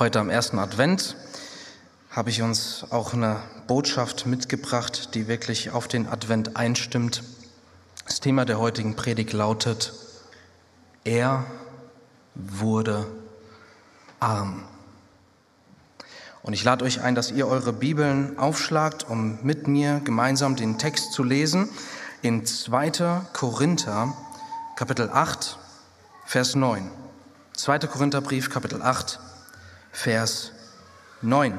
Heute am ersten Advent habe ich uns auch eine Botschaft mitgebracht, die wirklich auf den Advent einstimmt. Das Thema der heutigen Predigt lautet, er wurde arm. Und ich lade euch ein, dass ihr eure Bibeln aufschlagt, um mit mir gemeinsam den Text zu lesen in 2. Korinther, Kapitel 8, Vers 9. 2. Korintherbrief, Kapitel 8, Vers 9.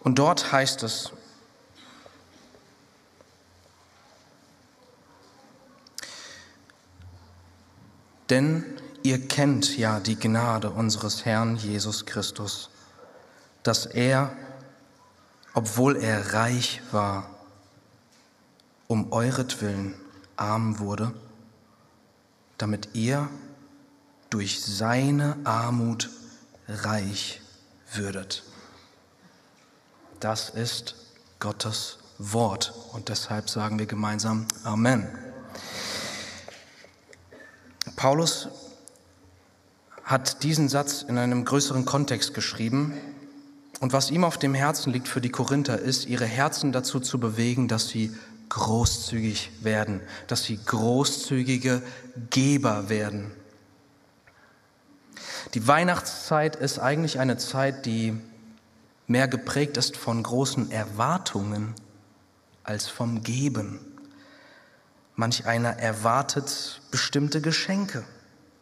Und dort heißt es, denn ihr kennt ja die Gnade unseres Herrn Jesus Christus, dass er, obwohl er reich war, um euretwillen arm wurde, damit ihr durch seine Armut reich würdet. Das ist Gottes Wort und deshalb sagen wir gemeinsam Amen. Paulus hat diesen Satz in einem größeren Kontext geschrieben. Und was ihm auf dem Herzen liegt für die Korinther ist, ihre Herzen dazu zu bewegen, dass sie großzügig werden, dass sie großzügige Geber werden. Die Weihnachtszeit ist eigentlich eine Zeit, die mehr geprägt ist von großen Erwartungen als vom Geben. Manch einer erwartet bestimmte Geschenke.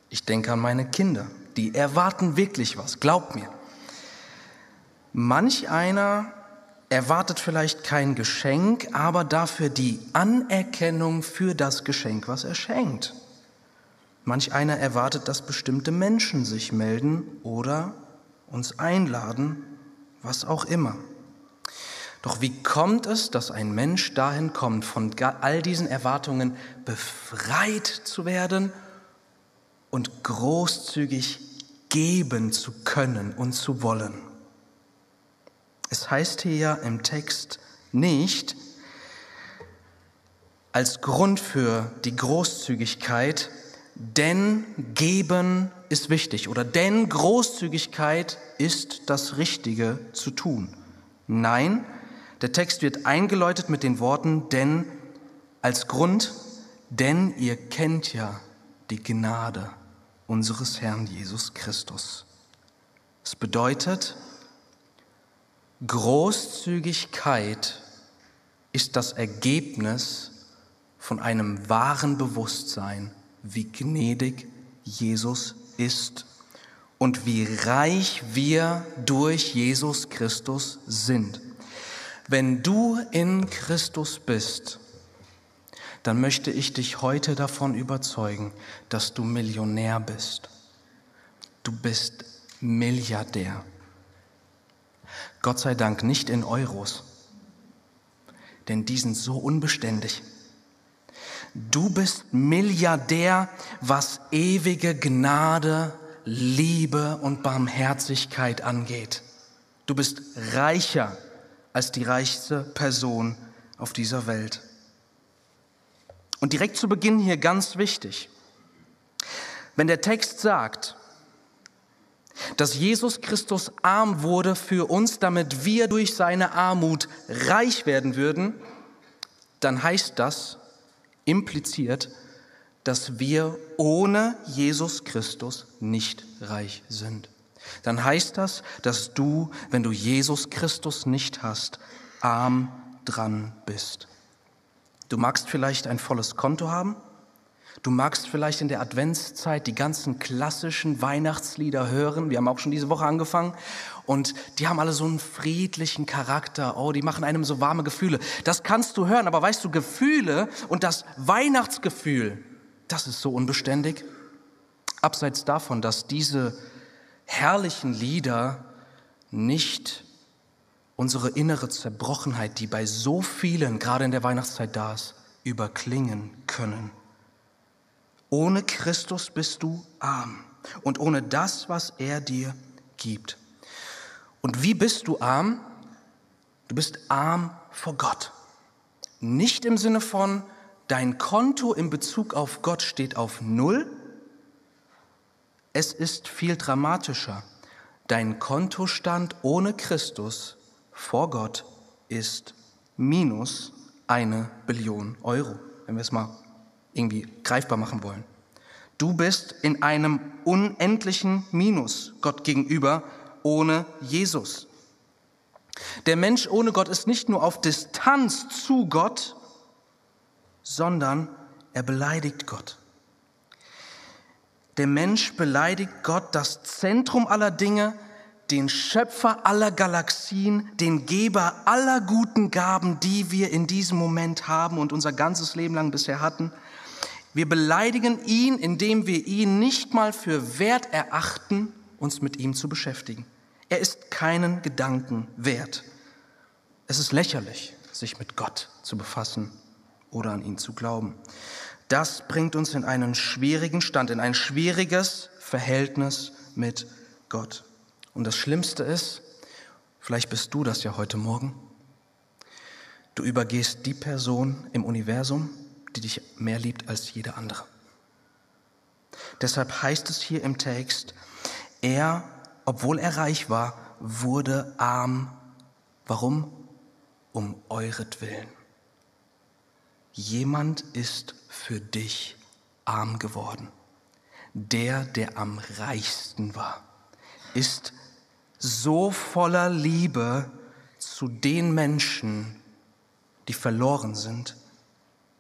Ich denke an meine Kinder, die erwarten wirklich was, glaubt mir. Manch einer erwartet vielleicht kein Geschenk, aber dafür die Anerkennung für das Geschenk, was er schenkt. Manch einer erwartet, dass bestimmte Menschen sich melden oder uns einladen, was auch immer. Doch wie kommt es, dass ein Mensch dahin kommt, von all diesen Erwartungen befreit zu werden und großzügig geben zu können und zu wollen? Es heißt hier ja im Text nicht, als Grund für die Großzügigkeit, denn geben ist wichtig oder denn Großzügigkeit ist das Richtige zu tun. Nein, der Text wird eingeläutet mit den Worten denn als Grund, denn ihr kennt ja die Gnade unseres Herrn Jesus Christus. Es bedeutet, Großzügigkeit ist das Ergebnis von einem wahren Bewusstsein wie gnädig Jesus ist und wie reich wir durch Jesus Christus sind. Wenn du in Christus bist, dann möchte ich dich heute davon überzeugen, dass du Millionär bist. Du bist Milliardär. Gott sei Dank nicht in Euros, denn die sind so unbeständig. Du bist Milliardär, was ewige Gnade, Liebe und Barmherzigkeit angeht. Du bist reicher als die reichste Person auf dieser Welt. Und direkt zu Beginn hier ganz wichtig. Wenn der Text sagt, dass Jesus Christus arm wurde für uns, damit wir durch seine Armut reich werden würden, dann heißt das, impliziert, dass wir ohne Jesus Christus nicht reich sind. Dann heißt das, dass du, wenn du Jesus Christus nicht hast, arm dran bist. Du magst vielleicht ein volles Konto haben, Du magst vielleicht in der Adventszeit die ganzen klassischen Weihnachtslieder hören. Wir haben auch schon diese Woche angefangen. Und die haben alle so einen friedlichen Charakter. Oh, die machen einem so warme Gefühle. Das kannst du hören, aber weißt du, Gefühle und das Weihnachtsgefühl, das ist so unbeständig. Abseits davon, dass diese herrlichen Lieder nicht unsere innere Zerbrochenheit, die bei so vielen, gerade in der Weihnachtszeit da ist, überklingen können. Ohne Christus bist du arm und ohne das, was er dir gibt. Und wie bist du arm? Du bist arm vor Gott. Nicht im Sinne von, dein Konto in Bezug auf Gott steht auf Null. es ist viel dramatischer. Dein Kontostand ohne Christus vor Gott ist minus eine Billion Euro, wenn wir es mal irgendwie greifbar machen wollen. Du bist in einem unendlichen Minus Gott gegenüber ohne Jesus. Der Mensch ohne Gott ist nicht nur auf Distanz zu Gott, sondern er beleidigt Gott. Der Mensch beleidigt Gott, das Zentrum aller Dinge, den Schöpfer aller Galaxien, den Geber aller guten Gaben, die wir in diesem Moment haben und unser ganzes Leben lang bisher hatten. Wir beleidigen ihn, indem wir ihn nicht mal für wert erachten, uns mit ihm zu beschäftigen. Er ist keinen Gedanken wert. Es ist lächerlich, sich mit Gott zu befassen oder an ihn zu glauben. Das bringt uns in einen schwierigen Stand, in ein schwieriges Verhältnis mit Gott. Und das Schlimmste ist, vielleicht bist du das ja heute Morgen, du übergehst die Person im Universum, die dich mehr liebt als jede andere. Deshalb heißt es hier im Text, er, obwohl er reich war, wurde arm. Warum? um euretwillen. Jemand ist für dich arm geworden. Der, der am reichsten war, ist so voller Liebe zu den Menschen, die verloren sind,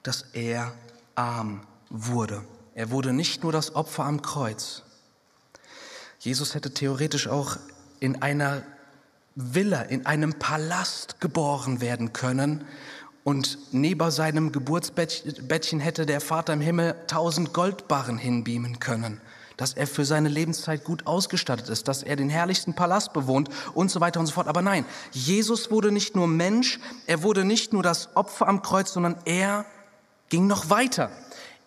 dass er arm wurde. Er wurde nicht nur das Opfer am Kreuz. Jesus hätte theoretisch auch in einer Villa, in einem Palast geboren werden können. Und neben seinem Geburtsbettchen hätte der Vater im Himmel tausend Goldbarren hinbeamen können, dass er für seine Lebenszeit gut ausgestattet ist, dass er den herrlichsten Palast bewohnt und so weiter und so fort. Aber nein, Jesus wurde nicht nur Mensch, er wurde nicht nur das Opfer am Kreuz, sondern er ging noch weiter.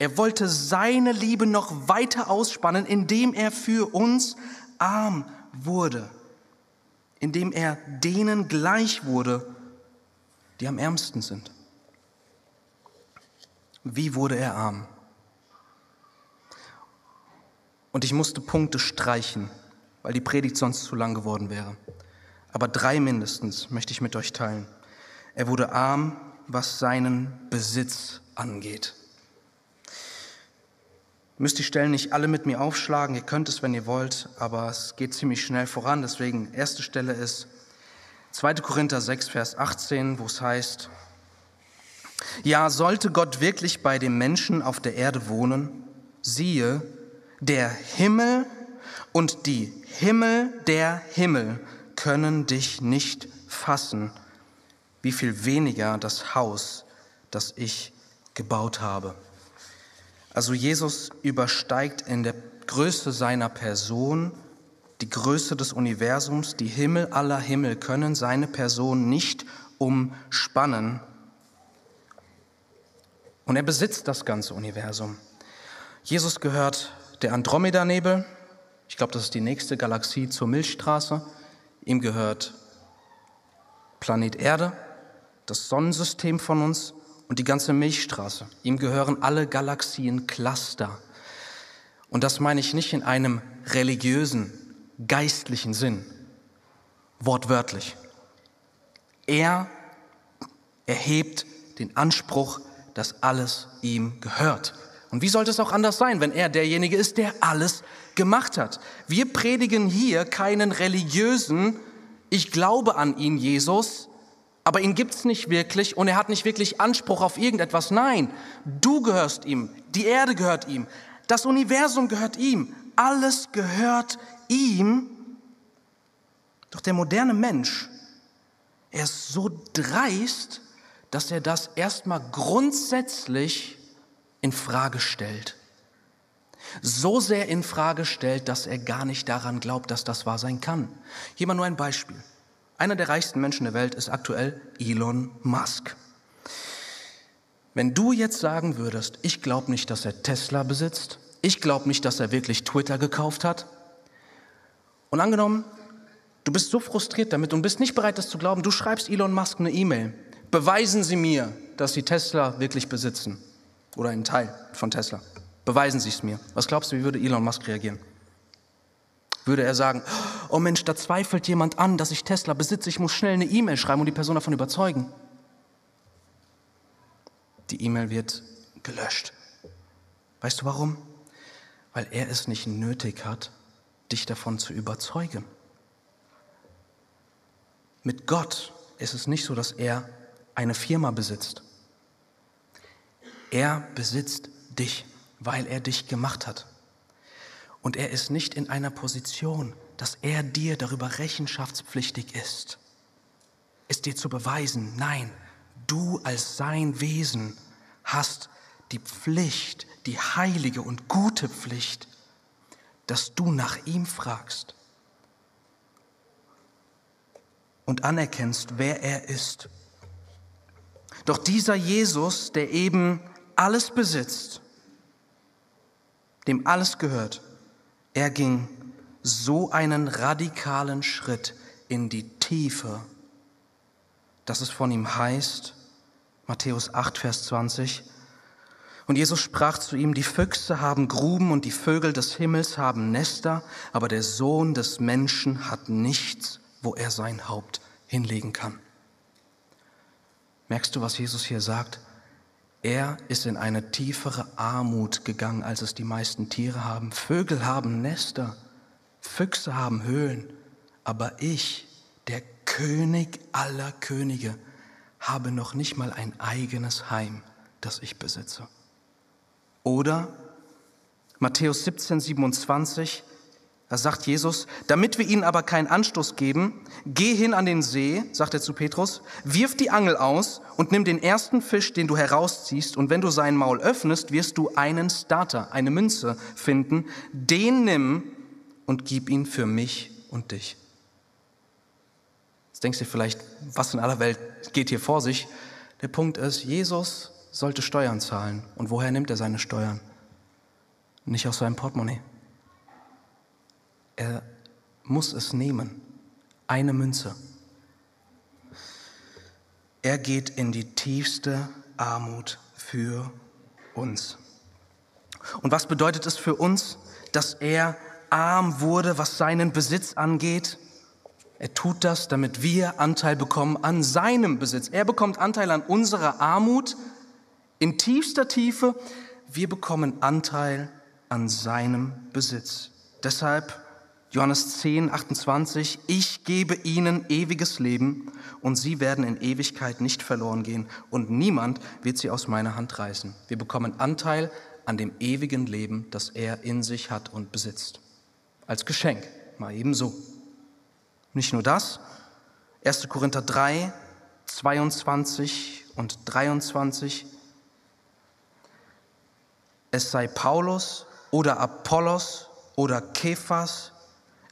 Er wollte seine Liebe noch weiter ausspannen, indem er für uns arm wurde indem er denen gleich wurde, die am ärmsten sind. Wie wurde er arm? Und ich musste Punkte streichen, weil die Predigt sonst zu lang geworden wäre. Aber drei mindestens möchte ich mit euch teilen. Er wurde arm, was seinen Besitz angeht müsst die Stellen nicht alle mit mir aufschlagen. Ihr könnt es, wenn ihr wollt, aber es geht ziemlich schnell voran. Deswegen, erste Stelle ist 2. Korinther 6, Vers 18, wo es heißt, ja, sollte Gott wirklich bei dem Menschen auf der Erde wohnen, siehe, der Himmel und die Himmel der Himmel können dich nicht fassen, wie viel weniger das Haus, das ich gebaut habe. Also Jesus übersteigt in der Größe seiner Person die Größe des Universums, die Himmel aller Himmel können seine Person nicht umspannen. Und er besitzt das ganze Universum. Jesus gehört der Andromeda-Nebel, ich glaube, das ist die nächste Galaxie zur Milchstraße. Ihm gehört Planet Erde, das Sonnensystem von uns und die ganze Milchstraße. Ihm gehören alle Galaxien Cluster. Und das meine ich nicht in einem religiösen, geistlichen Sinn, wortwörtlich. Er erhebt den Anspruch, dass alles ihm gehört. Und wie sollte es auch anders sein, wenn er derjenige ist, der alles gemacht hat? Wir predigen hier keinen religiösen, ich glaube an ihn, Jesus, aber ihn gibt's nicht wirklich und er hat nicht wirklich Anspruch auf irgendetwas. Nein, du gehörst ihm, die Erde gehört ihm, das Universum gehört ihm, alles gehört ihm. Doch der moderne Mensch, er ist so dreist, dass er das erstmal grundsätzlich in Frage stellt. So sehr in Frage stellt, dass er gar nicht daran glaubt, dass das wahr sein kann. Hier mal nur ein Beispiel. Einer der reichsten Menschen der Welt ist aktuell Elon Musk. Wenn du jetzt sagen würdest, ich glaube nicht, dass er Tesla besitzt, ich glaube nicht, dass er wirklich Twitter gekauft hat, und angenommen, du bist so frustriert damit und bist nicht bereit, das zu glauben, du schreibst Elon Musk eine E-Mail, beweisen Sie mir, dass Sie Tesla wirklich besitzen oder einen Teil von Tesla. Beweisen Sie es mir. Was glaubst du, wie würde Elon Musk reagieren? würde er sagen, oh Mensch, da zweifelt jemand an, dass ich Tesla besitze, ich muss schnell eine E-Mail schreiben und die Person davon überzeugen. Die E-Mail wird gelöscht. Weißt du warum? Weil er es nicht nötig hat, dich davon zu überzeugen. Mit Gott ist es nicht so, dass er eine Firma besitzt. Er besitzt dich, weil er dich gemacht hat. Und er ist nicht in einer Position, dass er dir darüber rechenschaftspflichtig ist, es dir zu beweisen. Nein, du als sein Wesen hast die Pflicht, die heilige und gute Pflicht, dass du nach ihm fragst und anerkennst, wer er ist. Doch dieser Jesus, der eben alles besitzt, dem alles gehört, er ging so einen radikalen Schritt in die Tiefe, dass es von ihm heißt, Matthäus 8, Vers 20, und Jesus sprach zu ihm, die Füchse haben Gruben und die Vögel des Himmels haben Nester, aber der Sohn des Menschen hat nichts, wo er sein Haupt hinlegen kann. Merkst du, was Jesus hier sagt? Er ist in eine tiefere Armut gegangen, als es die meisten Tiere haben. Vögel haben Nester, Füchse haben Höhlen, aber ich, der König aller Könige, habe noch nicht mal ein eigenes Heim, das ich besitze. Oder Matthäus 17, 27, da sagt Jesus, damit wir ihnen aber keinen Anstoß geben, geh hin an den See, sagt er zu Petrus, wirf die Angel aus und nimm den ersten Fisch, den du herausziehst, und wenn du sein Maul öffnest, wirst du einen Starter, eine Münze finden, den nimm und gib ihn für mich und dich. Jetzt denkst du dir vielleicht, was in aller Welt geht hier vor sich? Der Punkt ist, Jesus sollte Steuern zahlen. Und woher nimmt er seine Steuern? Nicht aus seinem Portemonnaie. Er muss es nehmen. Eine Münze. Er geht in die tiefste Armut für uns. Und was bedeutet es für uns, dass er arm wurde, was seinen Besitz angeht? Er tut das, damit wir Anteil bekommen an seinem Besitz. Er bekommt Anteil an unserer Armut in tiefster Tiefe. Wir bekommen Anteil an seinem Besitz. Deshalb Johannes 10, 28, ich gebe ihnen ewiges Leben und sie werden in Ewigkeit nicht verloren gehen und niemand wird sie aus meiner Hand reißen. Wir bekommen Anteil an dem ewigen Leben, das er in sich hat und besitzt. Als Geschenk, mal ebenso. Nicht nur das, 1. Korinther 3, 22 und 23. Es sei Paulus oder Apollos oder Kephas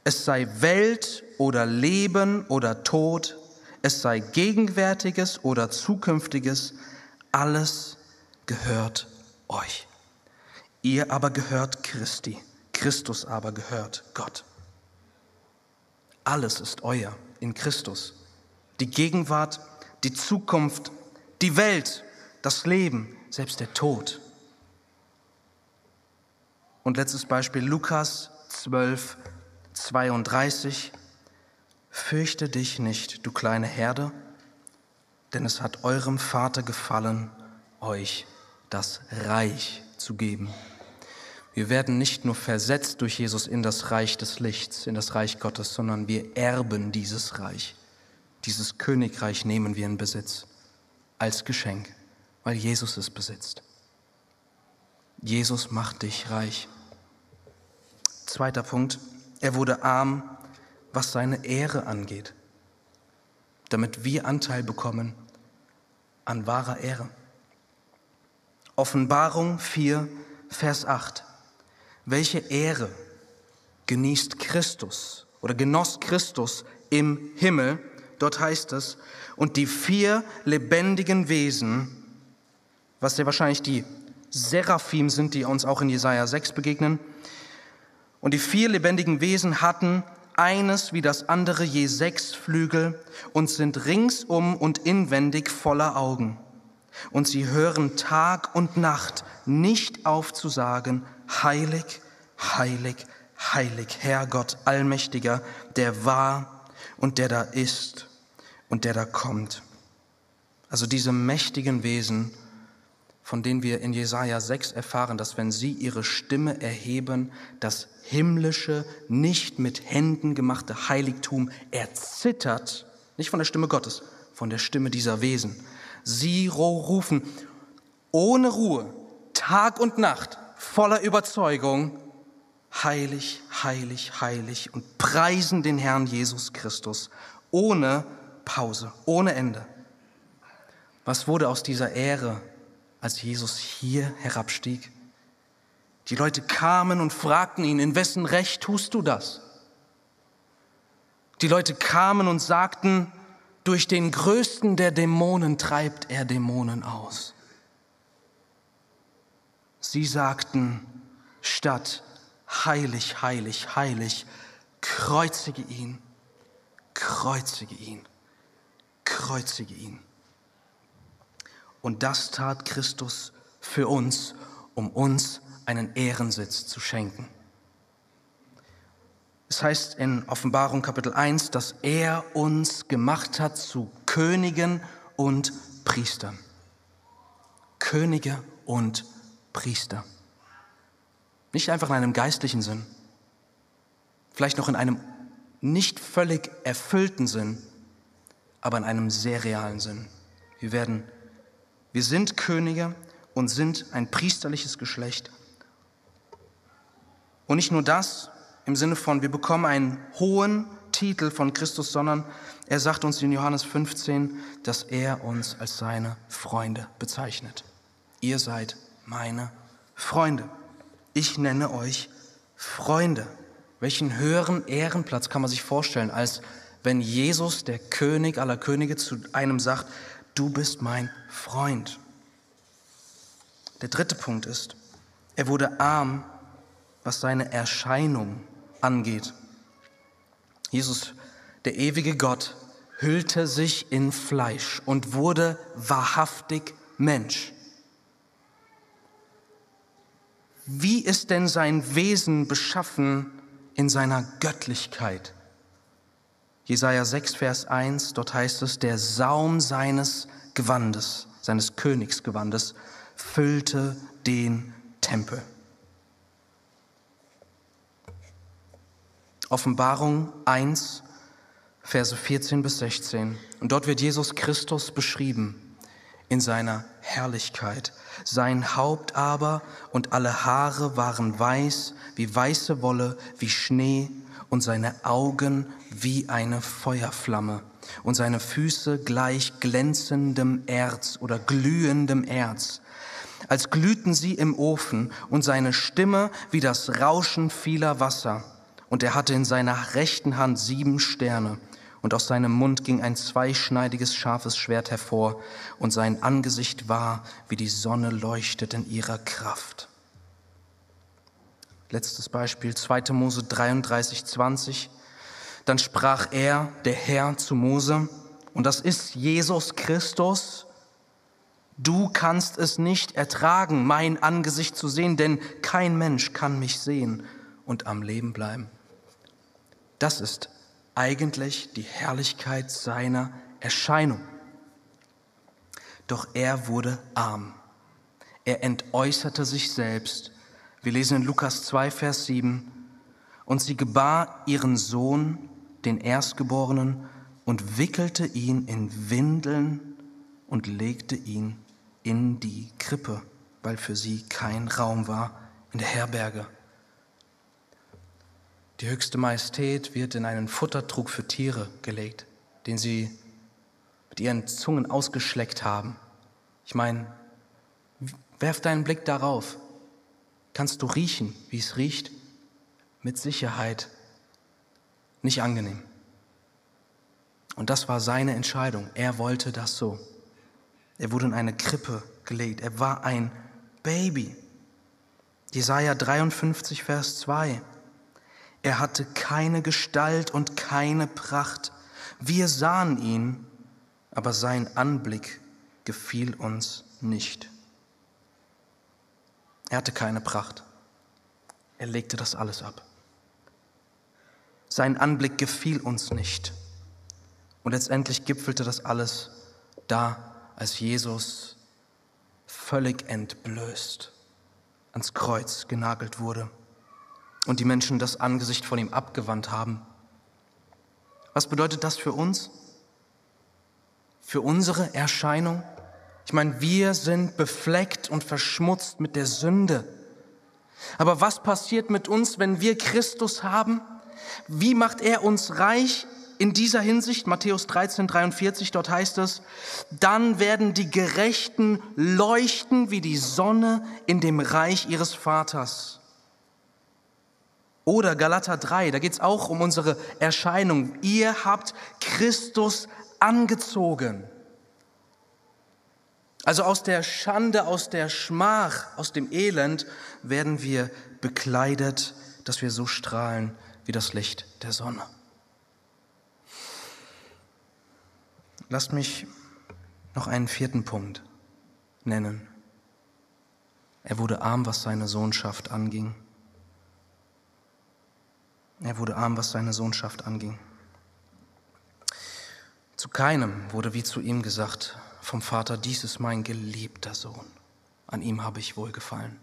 es sei Welt oder Leben oder Tod, es sei Gegenwärtiges oder Zukünftiges, alles gehört euch. Ihr aber gehört Christi, Christus aber gehört Gott. Alles ist euer in Christus. Die Gegenwart, die Zukunft, die Welt, das Leben, selbst der Tod. Und letztes Beispiel Lukas 12, 32, Fürchte dich nicht, du kleine Herde, denn es hat eurem Vater gefallen, euch das Reich zu geben. Wir werden nicht nur versetzt durch Jesus in das Reich des Lichts, in das Reich Gottes, sondern wir erben dieses Reich. Dieses Königreich nehmen wir in Besitz als Geschenk, weil Jesus es besitzt. Jesus macht dich reich. Zweiter Punkt, er wurde arm, was seine Ehre angeht, damit wir Anteil bekommen an wahrer Ehre. Offenbarung 4, Vers 8. Welche Ehre genießt Christus oder genoss Christus im Himmel? Dort heißt es, und die vier lebendigen Wesen, was sehr wahrscheinlich die Seraphim sind, die uns auch in Jesaja 6 begegnen, und die vier lebendigen Wesen hatten eines wie das andere je sechs Flügel und sind ringsum und inwendig voller Augen. Und sie hören Tag und Nacht nicht auf zu sagen, heilig, heilig, heilig, Herr Gott, allmächtiger, der war und der da ist und der da kommt. Also diese mächtigen Wesen, von denen wir in Jesaja 6 erfahren, dass wenn sie ihre Stimme erheben, das himmlische, nicht mit Händen gemachte Heiligtum erzittert, nicht von der Stimme Gottes, von der Stimme dieser Wesen. Sie rufen ohne Ruhe, Tag und Nacht, voller Überzeugung, heilig, heilig, heilig und preisen den Herrn Jesus Christus ohne Pause, ohne Ende. Was wurde aus dieser Ehre, als Jesus hier herabstieg? Die Leute kamen und fragten ihn, in wessen Recht tust du das? Die Leute kamen und sagten, durch den größten der Dämonen treibt er Dämonen aus. Sie sagten, statt heilig, heilig, heilig, kreuzige ihn, kreuzige ihn, kreuzige ihn. Und das tat Christus für uns, um uns einen Ehrensitz zu schenken. Es heißt in Offenbarung Kapitel 1, dass er uns gemacht hat zu Königen und Priestern. Könige und Priester. Nicht einfach in einem geistlichen Sinn, vielleicht noch in einem nicht völlig erfüllten Sinn, aber in einem sehr realen Sinn. Wir werden, wir sind Könige und sind ein priesterliches Geschlecht. Und nicht nur das im Sinne von, wir bekommen einen hohen Titel von Christus, sondern er sagt uns in Johannes 15, dass er uns als seine Freunde bezeichnet. Ihr seid meine Freunde. Ich nenne euch Freunde. Welchen höheren Ehrenplatz kann man sich vorstellen, als wenn Jesus, der König aller Könige, zu einem sagt, du bist mein Freund. Der dritte Punkt ist, er wurde arm, was seine Erscheinung angeht. Jesus, der ewige Gott, hüllte sich in Fleisch und wurde wahrhaftig Mensch. Wie ist denn sein Wesen beschaffen in seiner Göttlichkeit? Jesaja 6, Vers 1, dort heißt es, der Saum seines Gewandes, seines Königsgewandes, füllte den Tempel. Offenbarung 1, Verse 14 bis 16. Und dort wird Jesus Christus beschrieben in seiner Herrlichkeit. Sein Haupt aber und alle Haare waren weiß wie weiße Wolle, wie Schnee und seine Augen wie eine Feuerflamme und seine Füße gleich glänzendem Erz oder glühendem Erz, als glühten sie im Ofen und seine Stimme wie das Rauschen vieler Wasser. Und er hatte in seiner rechten Hand sieben Sterne und aus seinem Mund ging ein zweischneidiges scharfes Schwert hervor, und sein Angesicht war, wie die Sonne leuchtet in ihrer Kraft. Letztes Beispiel, 2. Mose 33, 20. Dann sprach er, der Herr, zu Mose, und das ist Jesus Christus, du kannst es nicht ertragen, mein Angesicht zu sehen, denn kein Mensch kann mich sehen und am Leben bleiben. Das ist eigentlich die Herrlichkeit seiner Erscheinung. Doch er wurde arm. Er entäußerte sich selbst. Wir lesen in Lukas 2, Vers 7. Und sie gebar ihren Sohn, den Erstgeborenen, und wickelte ihn in Windeln und legte ihn in die Krippe, weil für sie kein Raum war in der Herberge. Die höchste Majestät wird in einen Futtertrug für Tiere gelegt, den sie mit ihren Zungen ausgeschleckt haben. Ich meine, werf deinen Blick darauf. Kannst du riechen, wie es riecht? Mit Sicherheit nicht angenehm. Und das war seine Entscheidung. Er wollte das so. Er wurde in eine Krippe gelegt. Er war ein Baby. Jesaja 53, Vers 2. Er hatte keine Gestalt und keine Pracht. Wir sahen ihn, aber sein Anblick gefiel uns nicht. Er hatte keine Pracht. Er legte das alles ab. Sein Anblick gefiel uns nicht. Und letztendlich gipfelte das alles da, als Jesus völlig entblößt ans Kreuz genagelt wurde und die Menschen das Angesicht von ihm abgewandt haben. Was bedeutet das für uns? Für unsere Erscheinung? Ich meine, wir sind befleckt und verschmutzt mit der Sünde. Aber was passiert mit uns, wenn wir Christus haben? Wie macht er uns reich in dieser Hinsicht? Matthäus 13, 43, dort heißt es, dann werden die Gerechten leuchten wie die Sonne in dem Reich ihres Vaters. Oder Galater 3, da geht es auch um unsere Erscheinung. Ihr habt Christus angezogen. Also aus der Schande, aus der Schmach, aus dem Elend werden wir bekleidet, dass wir so strahlen wie das Licht der Sonne. Lasst mich noch einen vierten Punkt nennen. Er wurde arm, was seine Sohnschaft anging. Er wurde arm, was seine Sohnschaft anging. Zu keinem wurde wie zu ihm gesagt vom Vater, dies ist mein geliebter Sohn, an ihm habe ich wohlgefallen.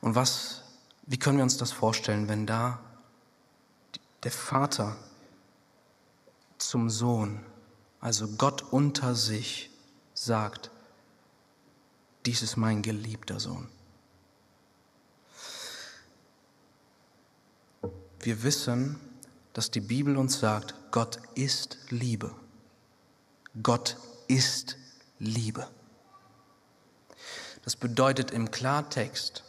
Und was, wie können wir uns das vorstellen, wenn da der Vater zum Sohn, also Gott unter sich, sagt, dies ist mein geliebter Sohn. Wir wissen, dass die Bibel uns sagt, Gott ist Liebe. Gott ist Liebe. Das bedeutet im Klartext,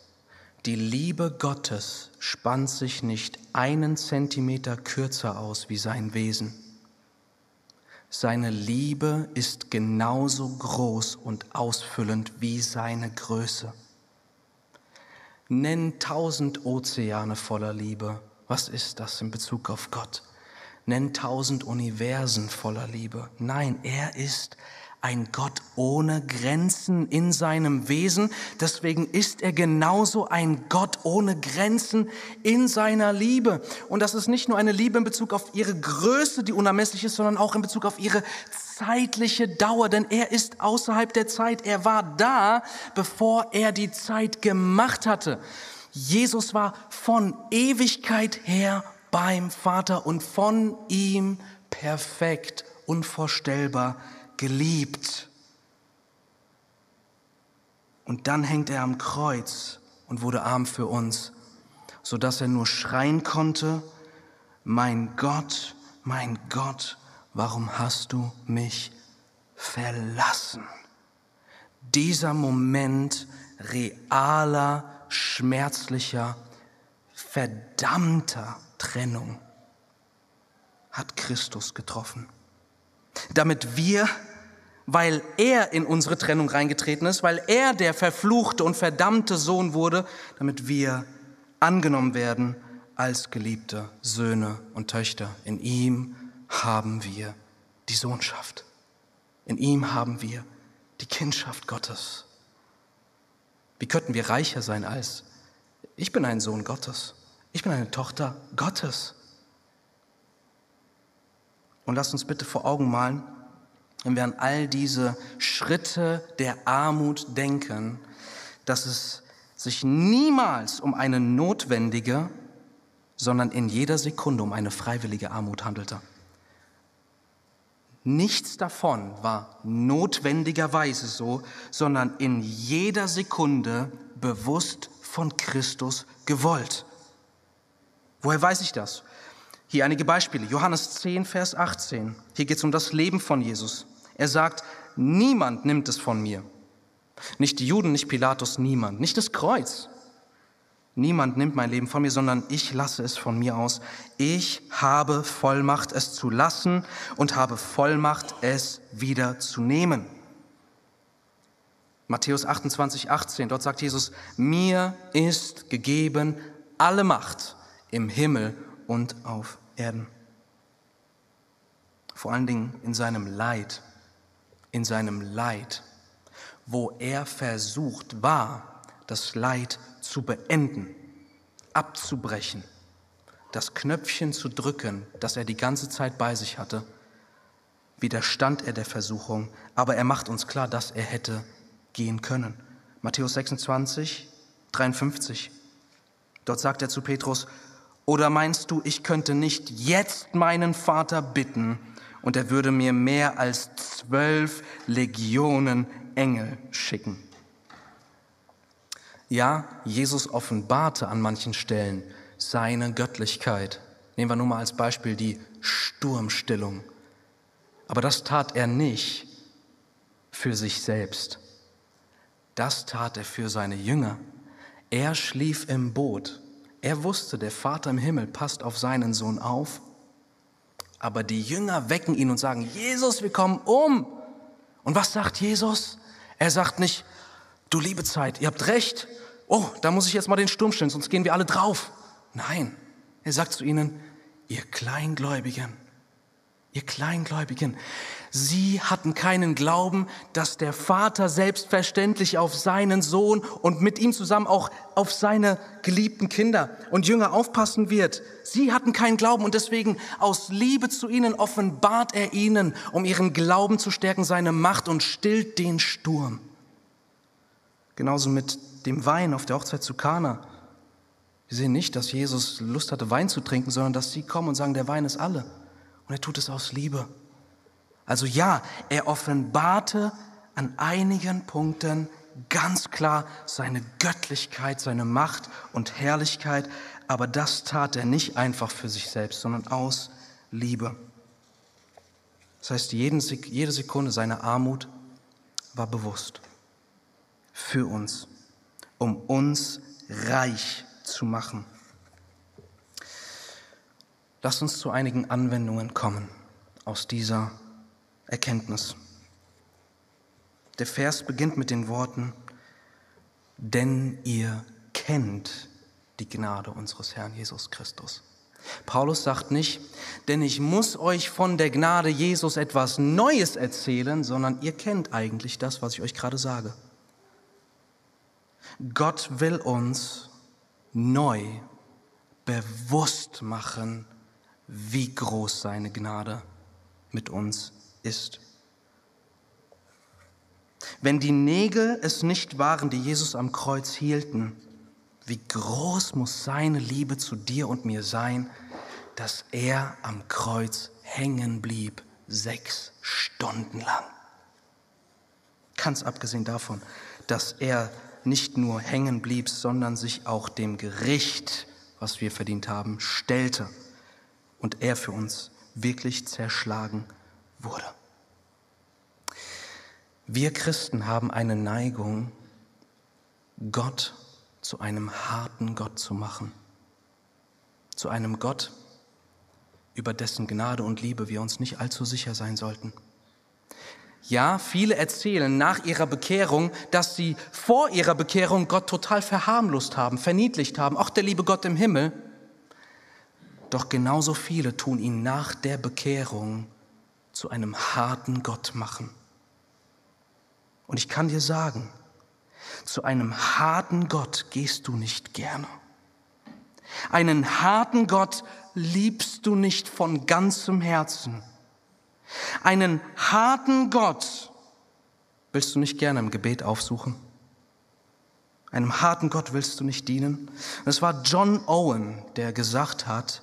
die Liebe Gottes spannt sich nicht einen Zentimeter kürzer aus wie sein Wesen. Seine Liebe ist genauso groß und ausfüllend wie seine Größe. Nenn tausend Ozeane voller Liebe was ist das in Bezug auf Gott? Nenn tausend Universen voller Liebe. Nein, er ist ein Gott ohne Grenzen in seinem Wesen. Deswegen ist er genauso ein Gott ohne Grenzen in seiner Liebe. Und das ist nicht nur eine Liebe in Bezug auf ihre Größe, die unermesslich ist, sondern auch in Bezug auf ihre zeitliche Dauer. Denn er ist außerhalb der Zeit. Er war da, bevor er die Zeit gemacht hatte. Jesus war von Ewigkeit her beim Vater und von ihm perfekt, unvorstellbar geliebt. Und dann hängt er am Kreuz und wurde arm für uns, sodass er nur schreien konnte, mein Gott, mein Gott, warum hast du mich verlassen? Dieser Moment realer schmerzlicher, verdammter Trennung hat Christus getroffen. Damit wir, weil er in unsere Trennung reingetreten ist, weil er der verfluchte und verdammte Sohn wurde, damit wir angenommen werden als geliebte Söhne und Töchter. In ihm haben wir die Sohnschaft. In ihm haben wir die Kindschaft Gottes. Wie könnten wir reicher sein als, ich bin ein Sohn Gottes, ich bin eine Tochter Gottes. Und lasst uns bitte vor Augen malen, wenn wir an all diese Schritte der Armut denken, dass es sich niemals um eine notwendige, sondern in jeder Sekunde um eine freiwillige Armut handelte. Nichts davon war notwendigerweise so, sondern in jeder Sekunde bewusst von Christus gewollt. Woher weiß ich das? Hier einige Beispiele. Johannes 10, Vers 18. Hier geht es um das Leben von Jesus. Er sagt, niemand nimmt es von mir. Nicht die Juden, nicht Pilatus, niemand. Nicht das Kreuz. Niemand nimmt mein Leben von mir, sondern ich lasse es von mir aus. Ich habe Vollmacht, es zu lassen und habe Vollmacht, es wieder zu nehmen. Matthäus 28, 18, dort sagt Jesus, mir ist gegeben alle Macht im Himmel und auf Erden. Vor allen Dingen in seinem Leid, in seinem Leid, wo er versucht war, das Leid zu beenden, abzubrechen. das Knöpfchen zu drücken, das er die ganze Zeit bei sich hatte, widerstand er der Versuchung, aber er macht uns klar, dass er hätte gehen können. Matthäus 26, 53. Dort sagt er zu Petrus, oder meinst du, ich könnte nicht jetzt meinen Vater bitten und er würde mir mehr als zwölf Legionen Engel schicken? Ja, Jesus offenbarte an manchen Stellen seine Göttlichkeit. Nehmen wir nur mal als Beispiel die Sturmstillung. Aber das tat er nicht für sich selbst. Das tat er für seine Jünger. Er schlief im Boot. Er wusste, der Vater im Himmel passt auf seinen Sohn auf. Aber die Jünger wecken ihn und sagen, Jesus, wir kommen um. Und was sagt Jesus? Er sagt nicht, du liebe Zeit, ihr habt recht. Oh, da muss ich jetzt mal den Sturm stellen, sonst gehen wir alle drauf. Nein, er sagt zu ihnen, ihr Kleingläubigen, ihr Kleingläubigen, sie hatten keinen Glauben, dass der Vater selbstverständlich auf seinen Sohn und mit ihm zusammen auch auf seine geliebten Kinder und Jünger aufpassen wird. Sie hatten keinen Glauben und deswegen aus Liebe zu ihnen offenbart er ihnen, um ihren Glauben zu stärken, seine Macht und stillt den Sturm. Genauso mit dem Wein auf der Hochzeit zu Kana. Wir sehen nicht, dass Jesus Lust hatte, Wein zu trinken, sondern dass sie kommen und sagen, der Wein ist alle. Und er tut es aus Liebe. Also ja, er offenbarte an einigen Punkten ganz klar seine Göttlichkeit, seine Macht und Herrlichkeit, aber das tat er nicht einfach für sich selbst, sondern aus Liebe. Das heißt, jede Sekunde seiner Armut war bewusst für uns, um uns reich zu machen. Lasst uns zu einigen Anwendungen kommen aus dieser Erkenntnis. Der Vers beginnt mit den Worten, denn ihr kennt die Gnade unseres Herrn Jesus Christus. Paulus sagt nicht, denn ich muss euch von der Gnade Jesus etwas Neues erzählen, sondern ihr kennt eigentlich das, was ich euch gerade sage. Gott will uns neu bewusst machen, wie groß seine Gnade mit uns ist. Wenn die Nägel es nicht waren, die Jesus am Kreuz hielten, wie groß muss seine Liebe zu dir und mir sein, dass er am Kreuz hängen blieb, sechs Stunden lang. Ganz abgesehen davon, dass er nicht nur hängen blieb, sondern sich auch dem Gericht, was wir verdient haben, stellte und er für uns wirklich zerschlagen wurde. Wir Christen haben eine Neigung, Gott zu einem harten Gott zu machen, zu einem Gott, über dessen Gnade und Liebe wir uns nicht allzu sicher sein sollten. Ja, viele erzählen nach ihrer Bekehrung, dass sie vor ihrer Bekehrung Gott total verharmlost haben, verniedlicht haben. Auch der liebe Gott im Himmel. Doch genauso viele tun ihn nach der Bekehrung zu einem harten Gott machen. Und ich kann dir sagen, zu einem harten Gott gehst du nicht gerne. Einen harten Gott liebst du nicht von ganzem Herzen. Einen harten Gott willst du nicht gerne im Gebet aufsuchen? Einem harten Gott willst du nicht dienen? Es war John Owen, der gesagt hat,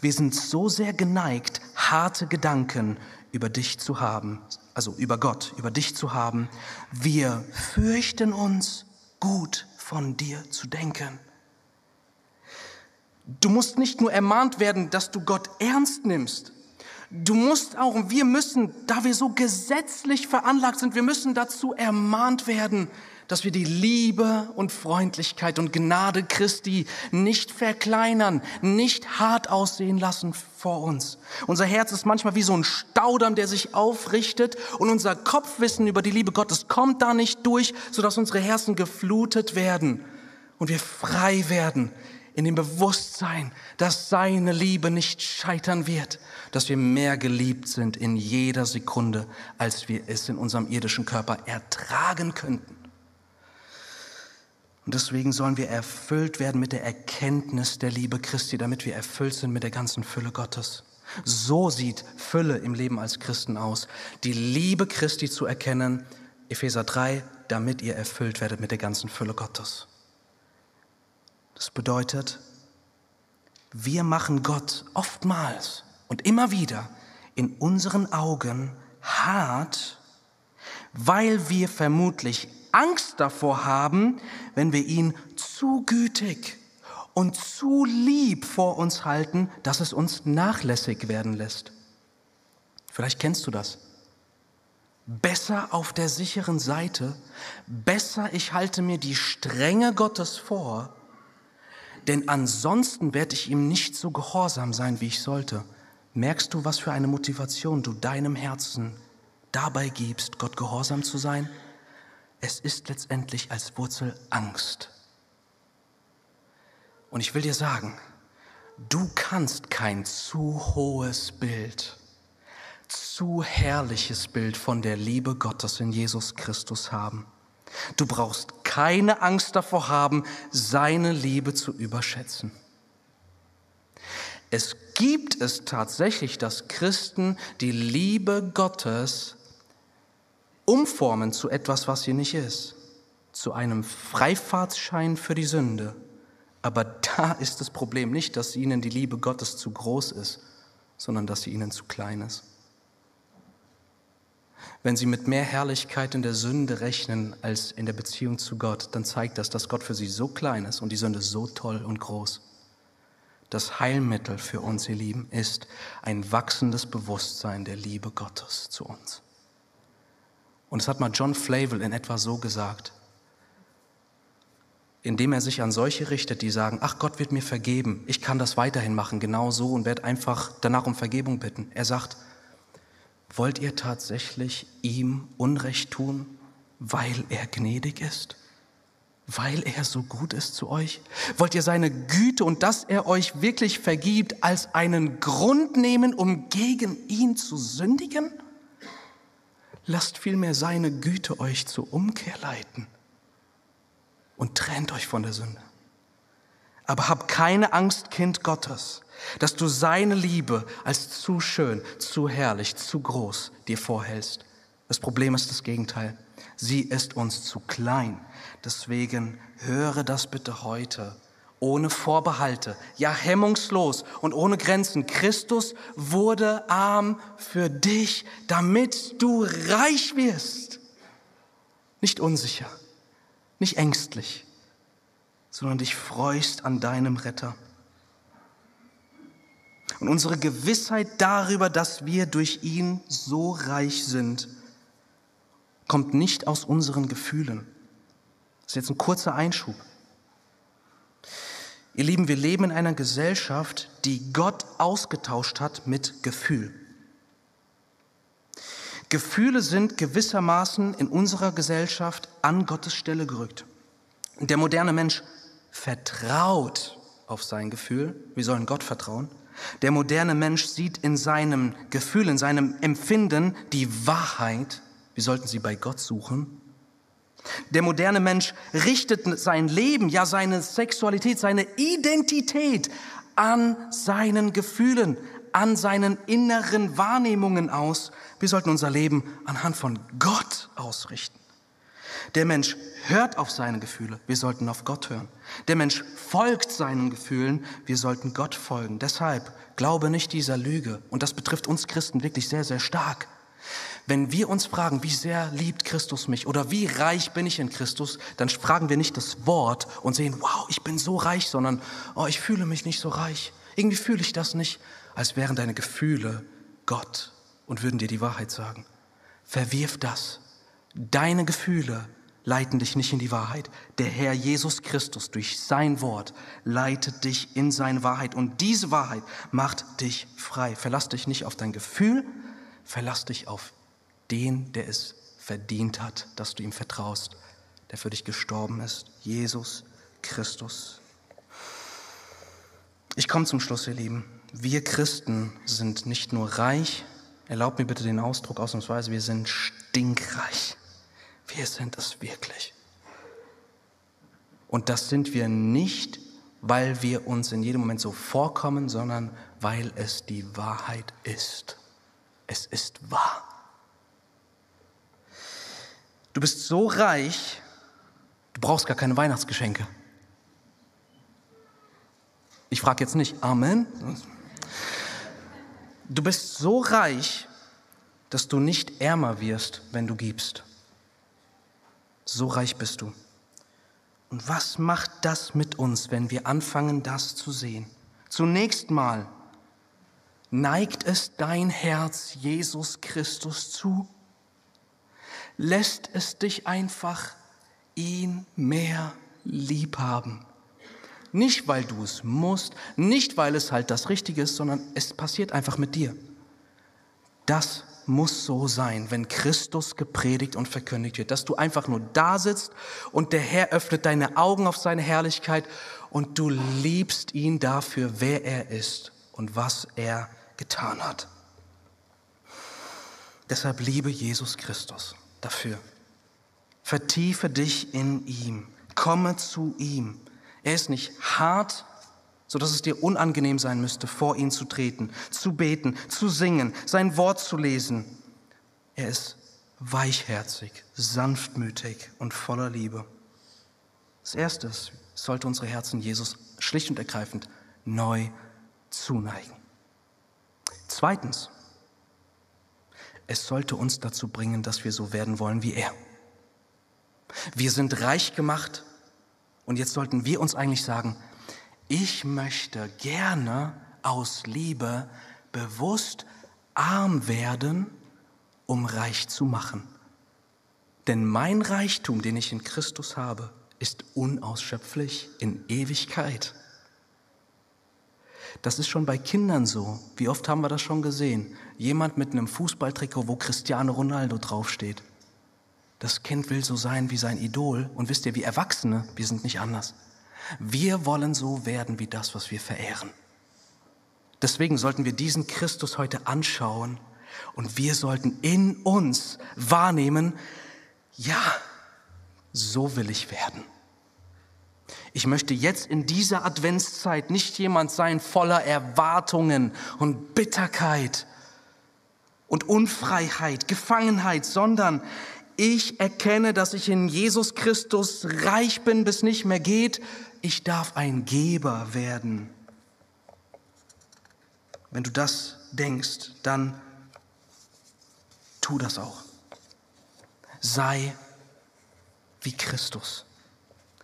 wir sind so sehr geneigt, harte Gedanken über dich zu haben, also über Gott, über dich zu haben. Wir fürchten uns, gut von dir zu denken. Du musst nicht nur ermahnt werden, dass du Gott ernst nimmst, Du musst auch, wir müssen, da wir so gesetzlich veranlagt sind, wir müssen dazu ermahnt werden, dass wir die Liebe und Freundlichkeit und Gnade Christi nicht verkleinern, nicht hart aussehen lassen vor uns. Unser Herz ist manchmal wie so ein Staudamm, der sich aufrichtet und unser Kopfwissen über die Liebe Gottes kommt da nicht durch, sodass unsere Herzen geflutet werden und wir frei werden in dem Bewusstsein, dass seine Liebe nicht scheitern wird, dass wir mehr geliebt sind in jeder Sekunde, als wir es in unserem irdischen Körper ertragen könnten. Und deswegen sollen wir erfüllt werden mit der Erkenntnis der Liebe Christi, damit wir erfüllt sind mit der ganzen Fülle Gottes. So sieht Fülle im Leben als Christen aus. Die Liebe Christi zu erkennen, Epheser 3, damit ihr erfüllt werdet mit der ganzen Fülle Gottes. Das bedeutet, wir machen Gott oftmals und immer wieder in unseren Augen hart, weil wir vermutlich Angst davor haben, wenn wir ihn zu gütig und zu lieb vor uns halten, dass es uns nachlässig werden lässt. Vielleicht kennst du das. Besser auf der sicheren Seite, besser ich halte mir die Strenge Gottes vor, denn ansonsten werde ich ihm nicht so gehorsam sein, wie ich sollte. Merkst du, was für eine Motivation du deinem Herzen dabei gibst, Gott gehorsam zu sein? Es ist letztendlich als Wurzel Angst. Und ich will dir sagen, du kannst kein zu hohes Bild, zu herrliches Bild von der Liebe Gottes in Jesus Christus haben. Du brauchst keine Angst davor haben, seine Liebe zu überschätzen. Es gibt es tatsächlich, dass Christen die Liebe Gottes umformen zu etwas, was sie nicht ist, zu einem Freifahrtsschein für die Sünde. Aber da ist das Problem nicht, dass ihnen die Liebe Gottes zu groß ist, sondern dass sie ihnen zu klein ist. Wenn sie mit mehr Herrlichkeit in der Sünde rechnen als in der Beziehung zu Gott, dann zeigt das, dass Gott für sie so klein ist und die Sünde so toll und groß. Das Heilmittel für uns, ihr Lieben, ist ein wachsendes Bewusstsein der Liebe Gottes zu uns. Und es hat mal John Flavel in etwa so gesagt, indem er sich an solche richtet, die sagen, ach Gott wird mir vergeben, ich kann das weiterhin machen, genau so und werde einfach danach um Vergebung bitten. Er sagt, wollt ihr tatsächlich ihm Unrecht tun, weil er gnädig ist? Weil er so gut ist zu euch? Wollt ihr seine Güte und dass er euch wirklich vergibt als einen Grund nehmen, um gegen ihn zu sündigen? Lasst vielmehr seine Güte euch zur Umkehr leiten und trennt euch von der Sünde. Aber hab keine Angst, Kind Gottes, dass du seine Liebe als zu schön, zu herrlich, zu groß dir vorhältst. Das Problem ist das Gegenteil. Sie ist uns zu klein. Deswegen höre das bitte heute ohne Vorbehalte, ja hemmungslos und ohne Grenzen. Christus wurde arm für dich, damit du reich wirst. Nicht unsicher, nicht ängstlich, sondern dich freust an deinem Retter. Und unsere Gewissheit darüber, dass wir durch ihn so reich sind, kommt nicht aus unseren Gefühlen. Das ist jetzt ein kurzer Einschub. Ihr Lieben, wir leben in einer Gesellschaft, die Gott ausgetauscht hat mit Gefühl. Gefühle sind gewissermaßen in unserer Gesellschaft an Gottes Stelle gerückt. Der moderne Mensch vertraut auf sein Gefühl. Wir sollen Gott vertrauen. Der moderne Mensch sieht in seinem Gefühl, in seinem Empfinden die Wahrheit. Wir sollten sie bei Gott suchen. Der moderne Mensch richtet sein Leben, ja seine Sexualität, seine Identität an seinen Gefühlen, an seinen inneren Wahrnehmungen aus. Wir sollten unser Leben anhand von Gott ausrichten. Der Mensch hört auf seine Gefühle, wir sollten auf Gott hören. Der Mensch folgt seinen Gefühlen, wir sollten Gott folgen. Deshalb glaube nicht dieser Lüge. Und das betrifft uns Christen wirklich sehr, sehr stark. Wenn wir uns fragen, wie sehr liebt Christus mich oder wie reich bin ich in Christus, dann fragen wir nicht das Wort und sehen, wow, ich bin so reich, sondern, oh, ich fühle mich nicht so reich. Irgendwie fühle ich das nicht, als wären deine Gefühle Gott und würden dir die Wahrheit sagen. Verwirf das. Deine Gefühle leiten dich nicht in die Wahrheit. Der Herr Jesus Christus durch sein Wort leitet dich in seine Wahrheit und diese Wahrheit macht dich frei. Verlass dich nicht auf dein Gefühl, verlass dich auf den, der es verdient hat, dass du ihm vertraust, der für dich gestorben ist, Jesus Christus. Ich komme zum Schluss, ihr Lieben. Wir Christen sind nicht nur reich, erlaubt mir bitte den Ausdruck ausnahmsweise, wir sind stinkreich. Wir sind es wirklich. Und das sind wir nicht, weil wir uns in jedem Moment so vorkommen, sondern weil es die Wahrheit ist. Es ist wahr. Du bist so reich, du brauchst gar keine Weihnachtsgeschenke. Ich frage jetzt nicht, Amen. Du bist so reich, dass du nicht ärmer wirst, wenn du gibst. So reich bist du. Und was macht das mit uns, wenn wir anfangen, das zu sehen? Zunächst mal neigt es dein Herz Jesus Christus zu? Lässt es dich einfach ihn mehr lieb haben? Nicht, weil du es musst, nicht, weil es halt das Richtige ist, sondern es passiert einfach mit dir. Das muss so sein, wenn Christus gepredigt und verkündigt wird, dass du einfach nur da sitzt und der Herr öffnet deine Augen auf seine Herrlichkeit und du liebst ihn dafür, wer er ist und was er getan hat. Deshalb liebe Jesus Christus dafür. Vertiefe dich in ihm, komme zu ihm. Er ist nicht hart, sodass es dir unangenehm sein müsste, vor ihn zu treten, zu beten, zu singen, sein Wort zu lesen. Er ist weichherzig, sanftmütig und voller Liebe. Das Erste sollte unsere Herzen Jesus schlicht und ergreifend neu zuneigen. Zweitens, es sollte uns dazu bringen, dass wir so werden wollen wie er. Wir sind reich gemacht und jetzt sollten wir uns eigentlich sagen, ich möchte gerne aus Liebe bewusst arm werden, um reich zu machen. Denn mein Reichtum, den ich in Christus habe, ist unausschöpflich in Ewigkeit. Das ist schon bei Kindern so. Wie oft haben wir das schon gesehen? Jemand mit einem Fußballtrikot, wo Cristiano Ronaldo draufsteht. Das Kind will so sein wie sein Idol. Und wisst ihr, wie Erwachsene, wir sind nicht anders. Wir wollen so werden wie das, was wir verehren. Deswegen sollten wir diesen Christus heute anschauen und wir sollten in uns wahrnehmen, ja, so will ich werden. Ich möchte jetzt in dieser Adventszeit nicht jemand sein voller Erwartungen und Bitterkeit und Unfreiheit, Gefangenheit, sondern ich erkenne, dass ich in Jesus Christus reich bin, bis nicht mehr geht ich darf ein Geber werden. Wenn du das denkst, dann tu das auch. Sei wie Christus.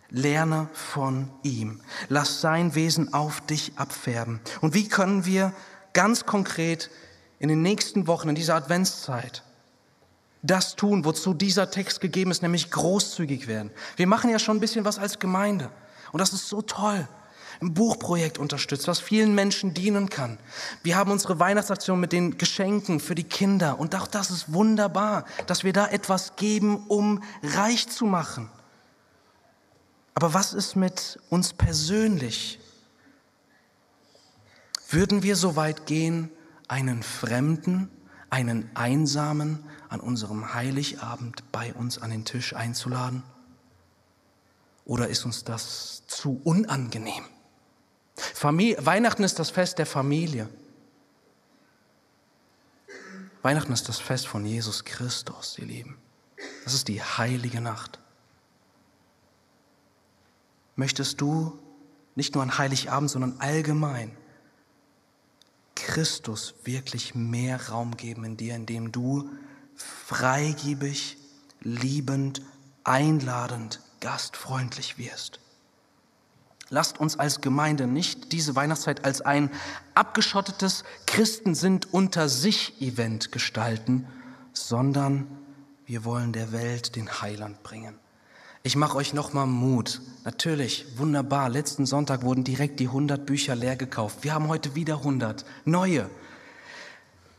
Lerne von ihm. Lass sein Wesen auf dich abfärben. Und wie können wir ganz konkret in den nächsten Wochen, in dieser Adventszeit, das tun, wozu dieser Text gegeben ist, nämlich großzügig werden. Wir machen ja schon ein bisschen was als Gemeinde. Und das ist so toll. Ein Buchprojekt unterstützt, was vielen Menschen dienen kann. Wir haben unsere Weihnachtsaktion mit den Geschenken für die Kinder. Und auch das ist wunderbar, dass wir da etwas geben, um reich zu machen. Aber was ist mit uns persönlich? Würden wir so weit gehen, einen Fremden, einen Einsamen an unserem Heiligabend bei uns an den Tisch einzuladen? Oder ist uns das zu unangenehm? Familie, Weihnachten ist das Fest der Familie. Weihnachten ist das Fest von Jesus Christus, ihr Lieben. Das ist die heilige Nacht. Möchtest du nicht nur an Heiligabend, sondern allgemein Christus wirklich mehr Raum geben in dir, indem du freigebig, liebend, einladend gastfreundlich wirst. Lasst uns als Gemeinde nicht diese Weihnachtszeit als ein abgeschottetes Christen sind unter sich Event gestalten, sondern wir wollen der Welt den Heiland bringen. Ich mache euch nochmal Mut. Natürlich, wunderbar. Letzten Sonntag wurden direkt die 100 Bücher leer gekauft. Wir haben heute wieder 100 neue.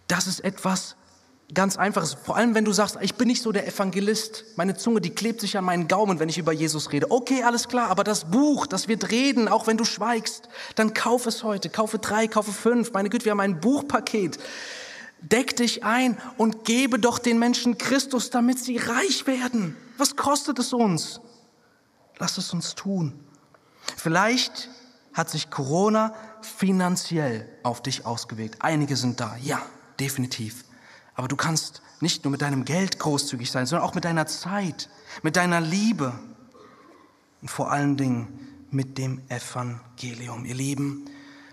Das ist etwas, ganz einfaches, vor allem wenn du sagst, ich bin nicht so der Evangelist, meine Zunge, die klebt sich an meinen Gaumen, wenn ich über Jesus rede. Okay, alles klar, aber das Buch, das wird reden, auch wenn du schweigst, dann kauf es heute, kaufe drei, kaufe fünf. Meine Güte, wir haben ein Buchpaket. Deck dich ein und gebe doch den Menschen Christus, damit sie reich werden. Was kostet es uns? Lass es uns tun. Vielleicht hat sich Corona finanziell auf dich ausgewirkt. Einige sind da, ja, definitiv. Aber du kannst nicht nur mit deinem Geld großzügig sein, sondern auch mit deiner Zeit, mit deiner Liebe und vor allen Dingen mit dem Evangelium. Ihr Lieben,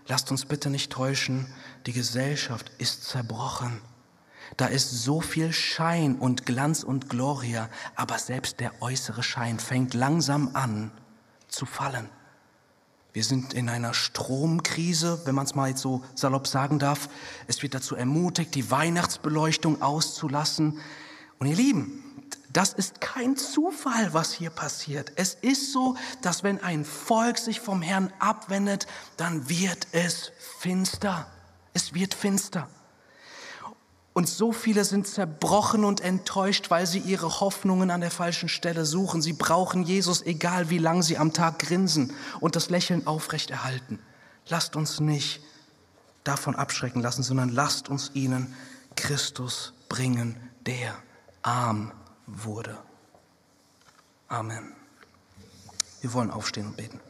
lasst uns bitte nicht täuschen, die Gesellschaft ist zerbrochen. Da ist so viel Schein und Glanz und Gloria, aber selbst der äußere Schein fängt langsam an zu fallen. Wir sind in einer Stromkrise, wenn man es mal jetzt so salopp sagen darf. Es wird dazu ermutigt, die Weihnachtsbeleuchtung auszulassen. Und ihr Lieben, das ist kein Zufall, was hier passiert. Es ist so, dass wenn ein Volk sich vom Herrn abwendet, dann wird es finster. Es wird finster. Und so viele sind zerbrochen und enttäuscht, weil sie ihre Hoffnungen an der falschen Stelle suchen. Sie brauchen Jesus, egal wie lang sie am Tag grinsen und das Lächeln aufrechterhalten. Lasst uns nicht davon abschrecken lassen, sondern lasst uns ihnen Christus bringen, der arm wurde. Amen. Wir wollen aufstehen und beten.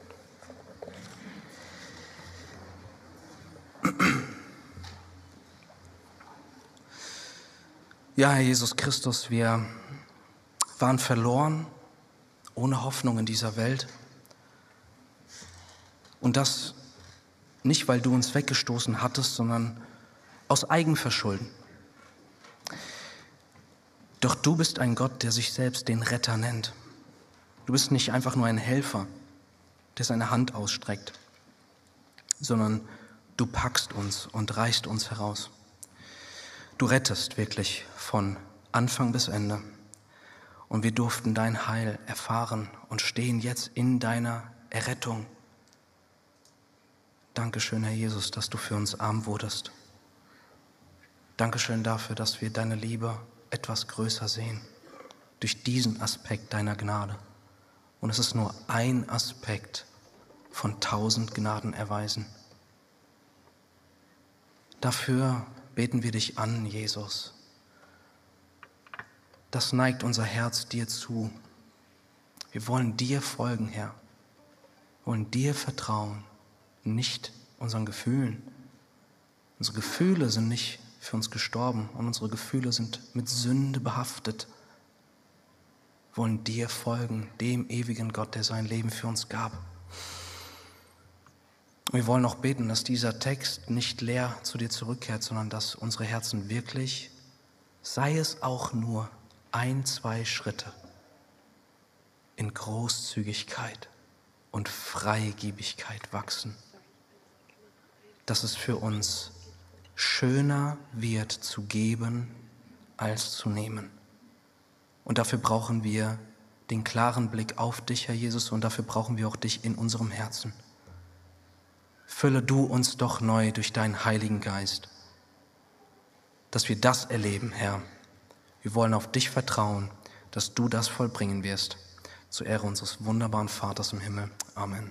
Ja, Herr Jesus Christus, wir waren verloren, ohne Hoffnung in dieser Welt. Und das nicht, weil du uns weggestoßen hattest, sondern aus Eigenverschulden. Doch du bist ein Gott, der sich selbst den Retter nennt. Du bist nicht einfach nur ein Helfer, der seine Hand ausstreckt, sondern du packst uns und reißt uns heraus. Du rettest wirklich von Anfang bis Ende. Und wir durften dein Heil erfahren und stehen jetzt in deiner Errettung. Dankeschön, Herr Jesus, dass du für uns arm wurdest. Dankeschön dafür, dass wir deine Liebe etwas größer sehen, durch diesen Aspekt deiner Gnade. Und es ist nur ein Aspekt von tausend Gnadenerweisen. Dafür beten wir dich an, Jesus. Das neigt unser Herz dir zu. Wir wollen dir folgen, Herr. Wir wollen dir vertrauen, nicht unseren Gefühlen. Unsere Gefühle sind nicht für uns gestorben und unsere Gefühle sind mit Sünde behaftet. Wir wollen dir folgen, dem ewigen Gott, der sein Leben für uns gab. Wir wollen auch beten, dass dieser Text nicht leer zu dir zurückkehrt, sondern dass unsere Herzen wirklich, sei es auch nur ein, zwei Schritte, in Großzügigkeit und Freigebigkeit wachsen. Dass es für uns schöner wird zu geben als zu nehmen. Und dafür brauchen wir den klaren Blick auf dich, Herr Jesus, und dafür brauchen wir auch dich in unserem Herzen. Fülle du uns doch neu durch deinen Heiligen Geist, dass wir das erleben, Herr. Wir wollen auf dich vertrauen, dass du das vollbringen wirst, zur Ehre unseres wunderbaren Vaters im Himmel. Amen.